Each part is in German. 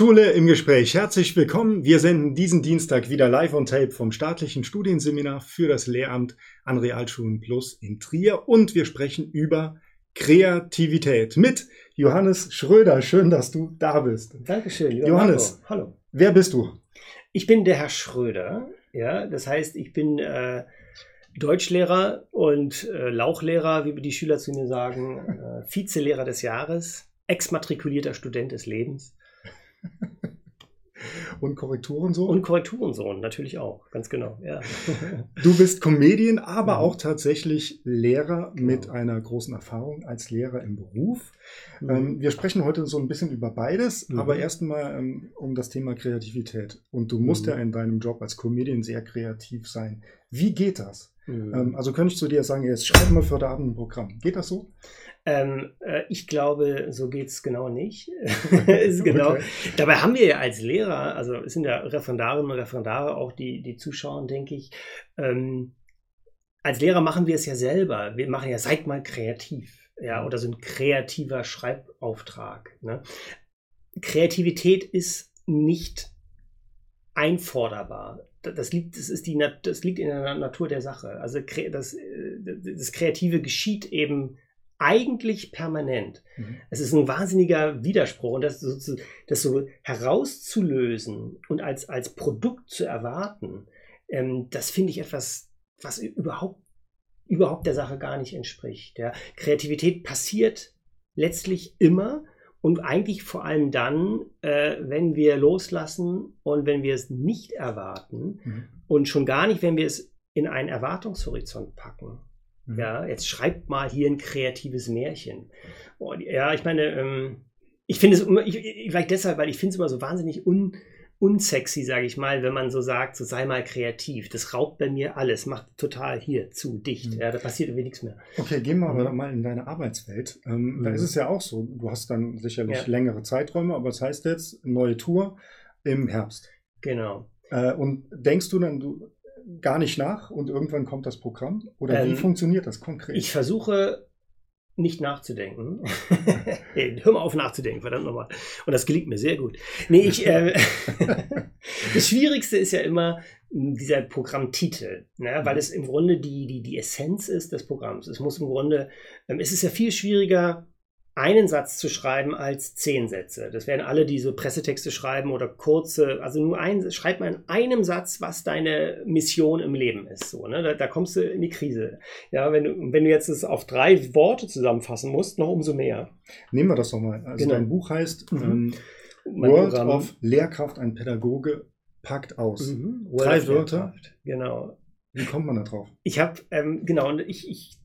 Schule im Gespräch. Herzlich willkommen. Wir senden diesen Dienstag wieder live on tape vom staatlichen Studienseminar für das Lehramt an Realschulen Plus in Trier und wir sprechen über Kreativität mit Johannes Schröder. Schön, dass du da bist. Dankeschön. Johannes, Marco. hallo. Wer bist du? Ich bin der Herr Schröder. Ja, das heißt, ich bin äh, Deutschlehrer und äh, Lauchlehrer, wie die Schüler zu mir sagen, äh, Vizelehrer des Jahres, exmatrikulierter Student des Lebens. Und Korrekturensohn? Und Korrekturensohn, natürlich auch, ganz genau, ja. Du bist Comedian, aber mhm. auch tatsächlich Lehrer genau. mit einer großen Erfahrung als Lehrer im Beruf. Mhm. Ähm, wir sprechen heute so ein bisschen über beides, mhm. aber erstmal ähm, um das Thema Kreativität. Und du musst mhm. ja in deinem Job als Comedian sehr kreativ sein. Wie geht das? Mhm. Ähm, also könnte ich zu dir sagen, jetzt schreib mal für heute Abend ein Programm. Geht das so? Ähm, äh, ich glaube, so geht es genau nicht. genau. Okay. Dabei haben wir ja als Lehrer, also es sind ja Referendarinnen und Referendare auch die, die Zuschauer, denke ich, ähm, als Lehrer machen wir es ja selber. Wir machen ja, seid mal kreativ. Ja, oder so ein kreativer Schreibauftrag. Ne? Kreativität ist nicht einforderbar. Das liegt, das, ist die, das liegt in der Natur der Sache. Also das, äh, das Kreative geschieht eben eigentlich permanent. Mhm. Es ist ein wahnsinniger Widerspruch und das so, das so herauszulösen und als, als Produkt zu erwarten, ähm, das finde ich etwas, was überhaupt, überhaupt der Sache gar nicht entspricht. Ja. Kreativität passiert letztlich immer und eigentlich vor allem dann, äh, wenn wir loslassen und wenn wir es nicht erwarten mhm. und schon gar nicht, wenn wir es in einen Erwartungshorizont packen. Mhm. Ja, jetzt schreibt mal hier ein kreatives Märchen. Und, ja, ich meine, ähm, ich finde es immer, ich, vielleicht deshalb, weil ich finde es immer so wahnsinnig un, unsexy, sage ich mal, wenn man so sagt, so sei mal kreativ. Das raubt bei mir alles, macht total hier zu dicht. Mhm. Ja, da passiert irgendwie nichts mehr. Okay, gehen wir aber mhm. mal in deine Arbeitswelt. Ähm, mhm. Da ist es ja auch so. Du hast dann sicherlich ja. längere Zeiträume, aber das heißt jetzt neue Tour im Herbst. Genau. Äh, und denkst du dann, du gar nicht nach und irgendwann kommt das Programm? Oder ähm, wie funktioniert das konkret? Ich versuche nicht nachzudenken. Hör mal auf nachzudenken, verdammt nochmal. Und das gelingt mir sehr gut. Nee, ich, äh, das Schwierigste ist ja immer dieser Programmtitel, ne? weil es im Grunde die, die, die Essenz ist des Programms. Es muss im Grunde, ähm, es ist ja viel schwieriger, einen Satz zu schreiben als zehn Sätze. Das werden alle diese Pressetexte schreiben oder kurze, also nur ein, schreib mal in einem Satz, was deine Mission im Leben ist. So, ne? da, da kommst du in die Krise. Ja, wenn du, wenn du jetzt es auf drei Worte zusammenfassen musst, noch umso mehr. Nehmen wir das doch mal. Also genau. dein Buch heißt mhm. ähm, World Programm. of Lehrkraft, ein Pädagoge packt aus. Mhm. Drei Wörter. Genau. Wie kommt man da drauf? Ich habe, ähm, genau, und ich, ich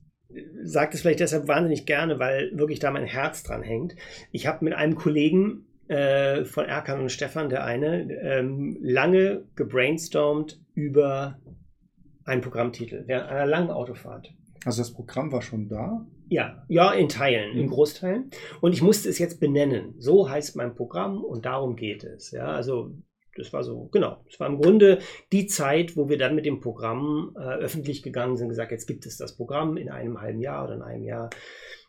sage es vielleicht deshalb wahnsinnig gerne, weil wirklich da mein Herz dran hängt. Ich habe mit einem Kollegen äh, von Erkan und Stefan, der eine, ähm, lange gebrainstormt über einen Programmtitel während einer langen Autofahrt. Also das Programm war schon da? Ja, ja, in Teilen, in mhm. Großteilen. Und ich musste es jetzt benennen. So heißt mein Programm und darum geht es. Ja, also das war so, genau. Das war im Grunde die Zeit, wo wir dann mit dem Programm äh, öffentlich gegangen sind, gesagt, jetzt gibt es das Programm in einem halben Jahr oder in einem Jahr.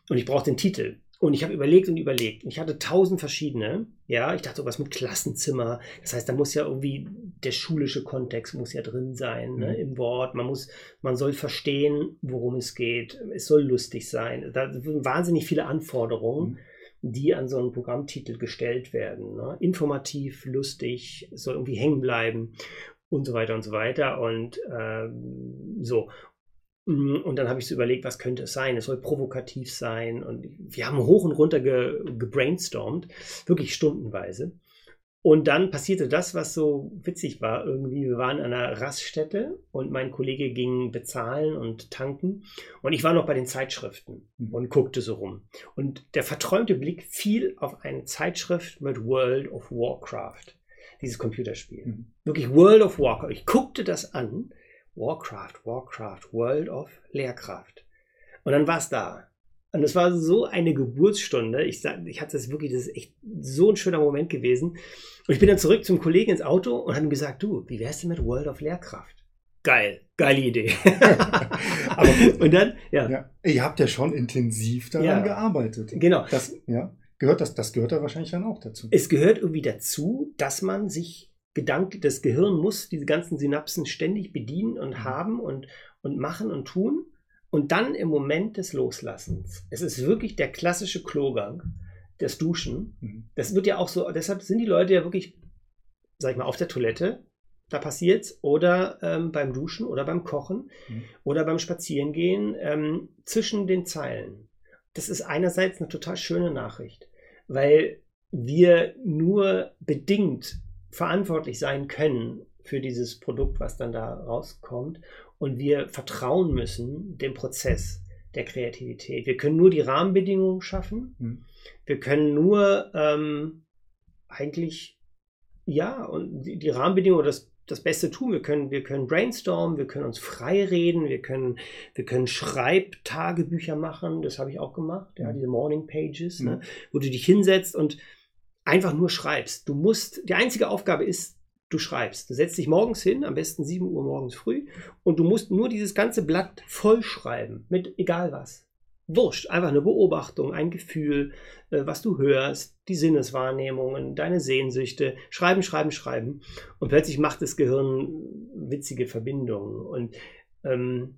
Und ich brauche den Titel. Und ich habe überlegt und überlegt. Ich hatte tausend verschiedene. Ja, ich dachte was mit Klassenzimmer. Das heißt, da muss ja irgendwie der schulische Kontext muss ja drin sein ne, mhm. im Wort. Man muss, man soll verstehen, worum es geht. Es soll lustig sein. Da sind wahnsinnig viele Anforderungen. Mhm die an so einen Programmtitel gestellt werden. Ne? Informativ, lustig, soll irgendwie hängen bleiben und so weiter und so weiter. Und ähm, so. Mm, und dann habe ich so überlegt, was könnte es sein? Es soll provokativ sein. Und wir haben hoch und runter ge gebrainstormt, wirklich stundenweise. Und dann passierte das, was so witzig war irgendwie. Wir waren an einer Raststätte und mein Kollege ging bezahlen und tanken. Und ich war noch bei den Zeitschriften mhm. und guckte so rum. Und der verträumte Blick fiel auf eine Zeitschrift mit World of Warcraft. Dieses Computerspiel. Mhm. Wirklich World of Warcraft. Ich guckte das an. Warcraft, Warcraft, World of Lehrkraft. Und dann war es da. Und es war so eine Geburtsstunde. Ich, sag, ich hatte das wirklich, das ist echt so ein schöner Moment gewesen. Und ich bin dann zurück zum Kollegen ins Auto und habe ihm gesagt, du, wie wär's denn mit World of Lehrkraft? Geil, geile Idee. Aber und dann, ja. ja. Ihr habt ja schon intensiv daran ja. gearbeitet. Genau. Das, ja. gehört das, das gehört da wahrscheinlich dann auch dazu. Es gehört irgendwie dazu, dass man sich Gedanken, das Gehirn muss diese ganzen Synapsen ständig bedienen und mhm. haben und, und machen und tun. Und dann im Moment des Loslassens. Es ist wirklich der klassische Klogang, das Duschen. Mhm. Das wird ja auch so, deshalb sind die Leute ja wirklich, sag ich mal, auf der Toilette da passiert's, oder ähm, beim Duschen oder beim Kochen mhm. oder beim Spazierengehen ähm, zwischen den Zeilen. Das ist einerseits eine total schöne Nachricht, weil wir nur bedingt verantwortlich sein können für dieses Produkt, was dann da rauskommt. Und wir vertrauen müssen dem Prozess der Kreativität. Wir können nur die Rahmenbedingungen schaffen. Mhm. Wir können nur ähm, eigentlich, ja, und die, die Rahmenbedingungen, das das Beste tun. Wir können, wir können brainstormen, wir können uns frei reden, wir können, wir können Schreibtagebücher machen. Das habe ich auch gemacht, ja, mhm. diese Morning Pages, ne, mhm. ne, wo du dich hinsetzt und einfach nur schreibst. Du musst, die einzige Aufgabe ist, du schreibst. Du setzt dich morgens hin, am besten 7 Uhr morgens früh, und du musst nur dieses ganze Blatt vollschreiben, mit egal was. Wurscht, einfach eine Beobachtung, ein Gefühl, äh, was du hörst, die Sinneswahrnehmungen, deine Sehnsüchte. Schreiben, schreiben, schreiben. Und plötzlich macht das Gehirn witzige Verbindungen. Und ähm,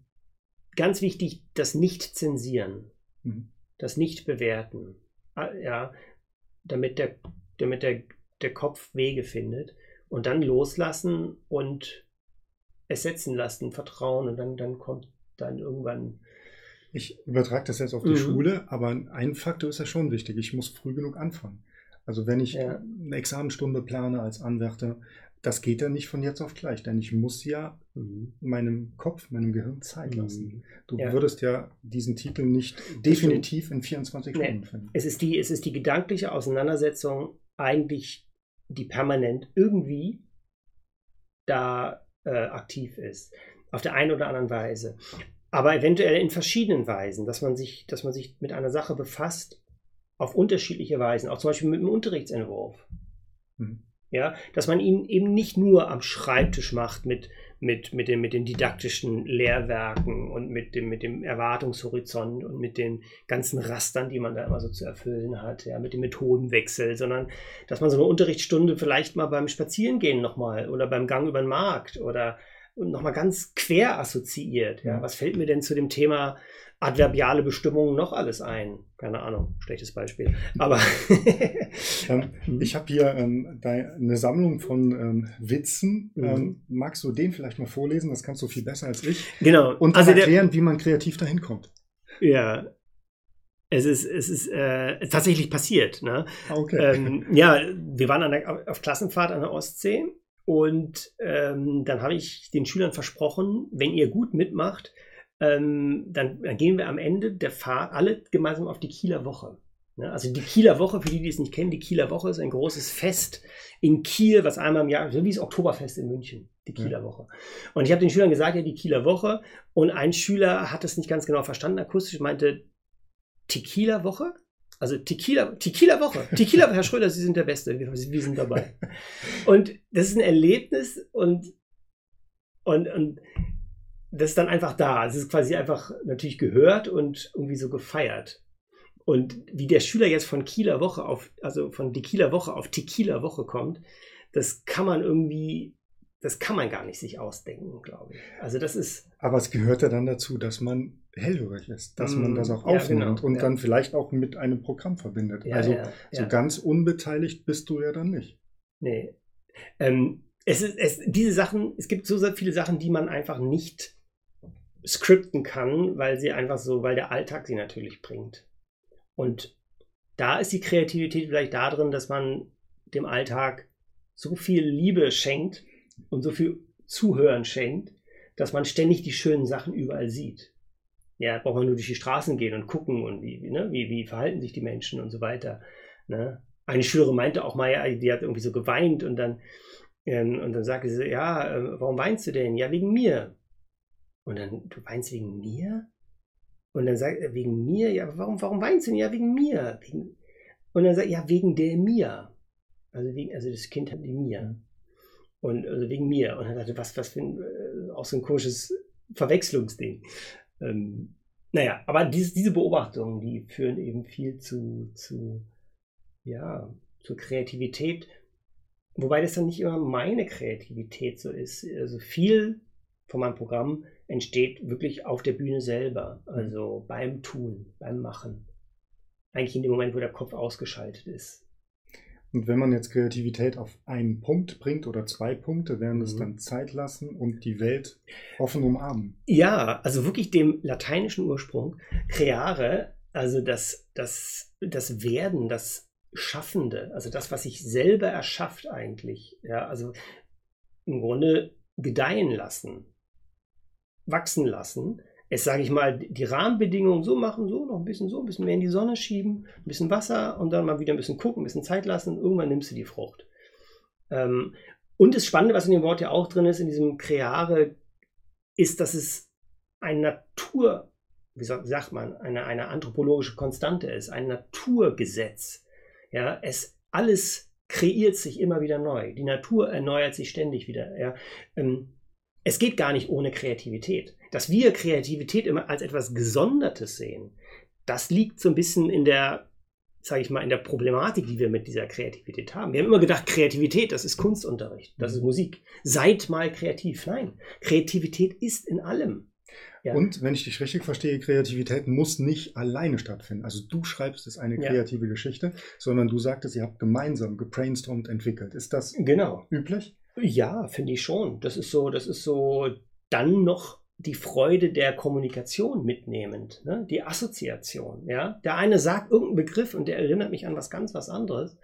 ganz wichtig, das Nicht-Zensieren, mhm. das Nicht-Bewerten. Ah, ja, damit der, damit der, der Kopf Wege findet. Und dann loslassen und es setzen lassen, vertrauen. Und dann, dann kommt dann irgendwann ich übertrage das jetzt auf die mhm. Schule, aber ein Faktor ist ja schon wichtig. Ich muss früh genug anfangen. Also wenn ich ja. eine Examenstunde plane als Anwärter, das geht ja nicht von jetzt auf gleich, denn ich muss ja mhm. meinem Kopf, meinem Gehirn Zeit lassen. Mhm. Du ja. würdest ja diesen Titel nicht definitiv in 24 nee. Stunden finden. Es ist, die, es ist die gedankliche Auseinandersetzung eigentlich, die permanent irgendwie da äh, aktiv ist. Auf der einen oder anderen Weise aber eventuell in verschiedenen Weisen, dass man sich, dass man sich mit einer Sache befasst auf unterschiedliche Weisen, auch zum Beispiel mit einem Unterrichtsentwurf. Mhm. Ja, dass man ihn eben nicht nur am Schreibtisch macht mit, mit, mit, den, mit den didaktischen Lehrwerken und mit dem, mit dem Erwartungshorizont und mit den ganzen Rastern, die man da immer so zu erfüllen hat, ja, mit dem Methodenwechsel, sondern dass man so eine Unterrichtsstunde vielleicht mal beim Spazierengehen nochmal oder beim Gang über den Markt oder nochmal ganz quer assoziiert. Ja. Was fällt mir denn zu dem Thema adverbiale Bestimmungen noch alles ein? Keine Ahnung, schlechtes Beispiel. Aber ähm, mhm. ich habe hier ähm, eine Sammlung von ähm, Witzen. Mhm. Ähm, magst du den vielleicht mal vorlesen? Das kannst du viel besser als ich. Genau. Und also erklären, der, wie man kreativ dahin kommt. Ja, es ist, es ist äh, tatsächlich passiert. Ne? Ah, okay. Ähm, ja, wir waren der, auf Klassenfahrt an der Ostsee und ähm, dann habe ich den Schülern versprochen, wenn ihr gut mitmacht, ähm, dann, dann, gehen wir am Ende der Fahrt alle gemeinsam auf die Kieler Woche. Ne? Also die Kieler Woche, für die, die es nicht kennen, die Kieler Woche ist ein großes Fest in Kiel, was einmal im Jahr, so wie das Oktoberfest in München, die Kieler ja. Woche. Und ich habe den Schülern gesagt, ja, die Kieler Woche. Und ein Schüler hat es nicht ganz genau verstanden akustisch, meinte, Tequila Woche? Also Tequila, Tequila Woche. Tequila, Herr Schröder, Sie sind der Beste. Wir, wir sind dabei. Und das ist ein Erlebnis und, und, und das ist dann einfach da. Es ist quasi einfach natürlich gehört und irgendwie so gefeiert. Und wie der Schüler jetzt von Kieler Woche auf, also von Tequila Woche auf Tequila Woche kommt, das kann man irgendwie das kann man gar nicht sich ausdenken, glaube ich. Also das ist. Aber es gehört ja dann dazu, dass man hellhörig ist, dass man das auch aufnimmt ja, genau, und ja. dann vielleicht auch mit einem Programm verbindet. Ja, also so ganz unbeteiligt bist du ja dann nicht. Nee. Ähm, es ist, es, diese Sachen, es gibt so sehr viele Sachen, die man einfach nicht skripten kann, weil sie einfach so, weil der Alltag sie natürlich bringt. Und da ist die Kreativität vielleicht darin, dass man dem Alltag so viel Liebe schenkt, und so viel Zuhören schenkt, dass man ständig die schönen Sachen überall sieht. Ja, braucht man nur durch die Straßen gehen und gucken und wie, wie, ne, wie, wie verhalten sich die Menschen und so weiter. Ne? Eine Schülerin meinte auch mal, ja, die hat irgendwie so geweint und dann, ähm, und dann sagte sie, ja, äh, warum weinst du denn? Ja, wegen mir. Und dann, du weinst wegen mir? Und dann sagt er, wegen mir? Ja, warum, warum weinst du denn? Ja, wegen mir. Wegen, und dann sagt er, ja, wegen der mir. Also, wegen, also das Kind hat die mir. Und also wegen mir. Und er dachte, was, was für ein, äh, auch so ein komisches Verwechslungsding. Ähm, naja, aber dies, diese Beobachtungen, die führen eben viel zu, zu ja, zur Kreativität, wobei das dann nicht immer meine Kreativität so ist. Also viel von meinem Programm entsteht wirklich auf der Bühne selber, also beim Tun, beim Machen. Eigentlich in dem Moment, wo der Kopf ausgeschaltet ist. Und wenn man jetzt Kreativität auf einen Punkt bringt oder zwei Punkte, wären das mhm. dann Zeit lassen und die Welt offen umarmen. Ja, also wirklich dem lateinischen Ursprung. Creare, also das, das, das Werden, das Schaffende, also das, was sich selber erschafft eigentlich. Ja, also im Grunde gedeihen lassen, wachsen lassen es, sage ich mal, die Rahmenbedingungen so machen, so noch ein bisschen so, ein bisschen mehr in die Sonne schieben, ein bisschen Wasser und dann mal wieder ein bisschen gucken, ein bisschen Zeit lassen, irgendwann nimmst du die Frucht. Ähm, und das Spannende, was in dem Wort ja auch drin ist, in diesem Kreare, ist, dass es ein Natur, wie sagt man, eine, eine anthropologische Konstante ist, ein Naturgesetz. Ja, es alles kreiert sich immer wieder neu. Die Natur erneuert sich ständig wieder. Ja. Ähm, es geht gar nicht ohne Kreativität. Dass wir Kreativität immer als etwas Gesondertes sehen, das liegt so ein bisschen in der, sage ich mal, in der Problematik, die wir mit dieser Kreativität haben. Wir haben immer gedacht, Kreativität, das ist Kunstunterricht, das ist Musik. Seid mal kreativ. Nein, Kreativität ist in allem. Ja. Und wenn ich dich richtig verstehe, Kreativität muss nicht alleine stattfinden. Also du schreibst es eine kreative ja. Geschichte, sondern du sagtest, ihr habt gemeinsam gebrainstormt entwickelt. Ist das genau. üblich? Ja, finde ich schon. Das ist so, das ist so dann noch die Freude der Kommunikation mitnehmend, ne? die Assoziation. Ja? Der eine sagt irgendeinen Begriff und der erinnert mich an was ganz was anderes.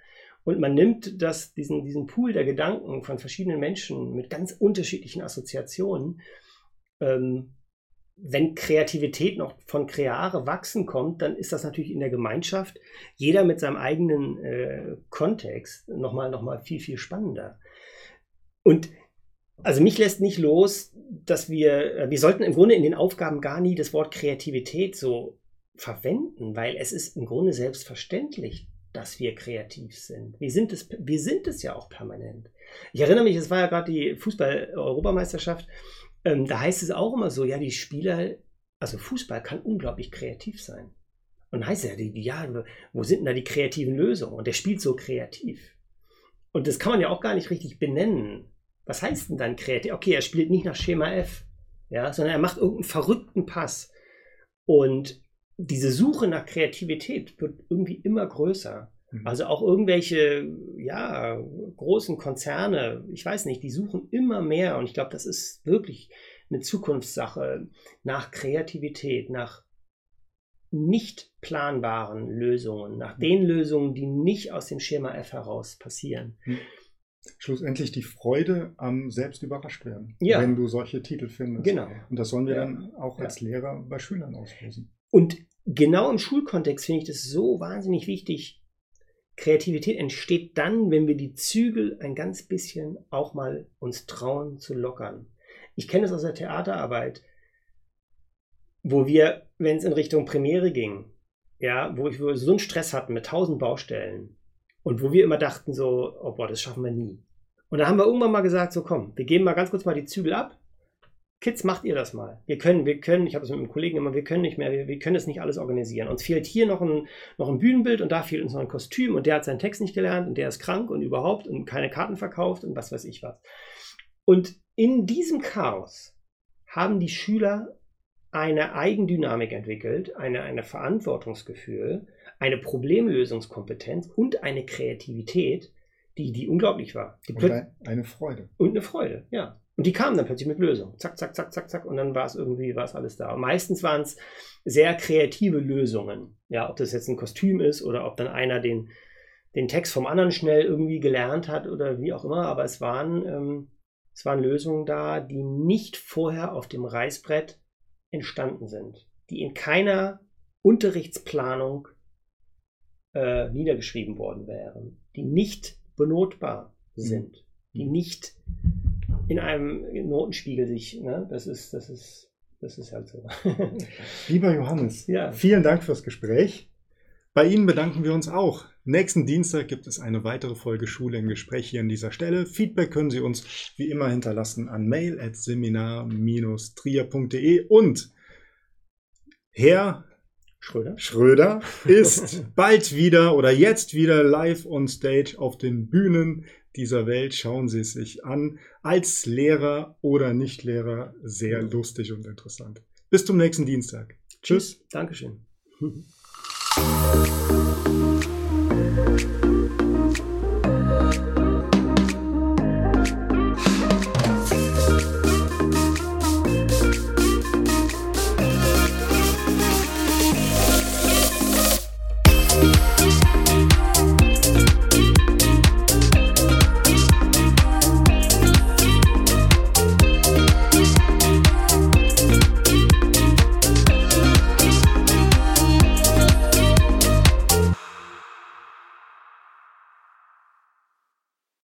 Und man nimmt das, diesen, diesen Pool der Gedanken von verschiedenen Menschen mit ganz unterschiedlichen Assoziationen. Ähm, wenn Kreativität noch von Kreare wachsen kommt, dann ist das natürlich in der Gemeinschaft, jeder mit seinem eigenen äh, Kontext, nochmal noch mal viel, viel spannender. Und also mich lässt nicht los, dass wir, äh, wir sollten im Grunde in den Aufgaben gar nie das Wort Kreativität so verwenden, weil es ist im Grunde selbstverständlich, dass wir kreativ sind. Wir sind es, wir sind es ja auch permanent. Ich erinnere mich, es war ja gerade die Fußball-Europameisterschaft, ähm, da heißt es auch immer so, ja, die Spieler, also Fußball kann unglaublich kreativ sein. Und heißt ja, die, ja, wo sind denn da die kreativen Lösungen? Und der spielt so kreativ. Und das kann man ja auch gar nicht richtig benennen was heißt denn dann kreativ? Okay, er spielt nicht nach Schema F, ja, sondern er macht irgendeinen verrückten Pass. Und diese Suche nach Kreativität wird irgendwie immer größer. Mhm. Also auch irgendwelche, ja, großen Konzerne, ich weiß nicht, die suchen immer mehr. Und ich glaube, das ist wirklich eine Zukunftssache nach Kreativität, nach nicht planbaren Lösungen, nach mhm. den Lösungen, die nicht aus dem Schema F heraus passieren. Mhm schlussendlich die Freude am selbst überrascht werden, ja. wenn du solche Titel findest. Genau. Und das sollen wir ja. dann auch als ja. Lehrer bei Schülern auslösen. Und genau im Schulkontext finde ich das so wahnsinnig wichtig. Kreativität entsteht dann, wenn wir die Zügel ein ganz bisschen auch mal uns trauen zu lockern. Ich kenne es aus der Theaterarbeit, wo wir, wenn es in Richtung Premiere ging, ja, wo ich so einen Stress hatten mit tausend Baustellen, und wo wir immer dachten so, oh boah, das schaffen wir nie. Und da haben wir irgendwann mal gesagt, so komm, wir geben mal ganz kurz mal die Zügel ab. Kids, macht ihr das mal. Wir können, wir können, ich habe das mit einem Kollegen immer, wir können nicht mehr, wir, wir können das nicht alles organisieren. Uns fehlt hier noch ein, noch ein Bühnenbild und da fehlt uns noch ein Kostüm und der hat seinen Text nicht gelernt und der ist krank und überhaupt und keine Karten verkauft und was weiß ich was. Und in diesem Chaos haben die Schüler eine Eigendynamik entwickelt, eine, eine Verantwortungsgefühl, eine Problemlösungskompetenz und eine Kreativität, die, die unglaublich war. Die und eine Freude. Und eine Freude, ja. Und die kamen dann plötzlich mit Lösungen. Zack, zack, zack, zack, zack. Und dann war es irgendwie, war es alles da. Und meistens waren es sehr kreative Lösungen. Ja, ob das jetzt ein Kostüm ist oder ob dann einer den, den Text vom anderen schnell irgendwie gelernt hat oder wie auch immer. Aber es waren, ähm, es waren Lösungen da, die nicht vorher auf dem Reißbrett entstanden sind. Die in keiner Unterrichtsplanung äh, niedergeschrieben worden wären, die nicht benotbar mhm. sind, die nicht in einem Notenspiegel sich, ne, das ist, das ist, das ist halt so. Lieber Johannes, ja. vielen Dank fürs Gespräch. Bei Ihnen bedanken wir uns auch. Nächsten Dienstag gibt es eine weitere Folge Schule im Gespräch hier an dieser Stelle. Feedback können Sie uns wie immer hinterlassen an mail.seminar-trier.de und Herr Schröder. Schröder ist bald wieder oder jetzt wieder live on stage auf den Bühnen dieser Welt. Schauen Sie es sich an. Als Lehrer oder Nichtlehrer sehr lustig und interessant. Bis zum nächsten Dienstag. Tschüss. Dankeschön.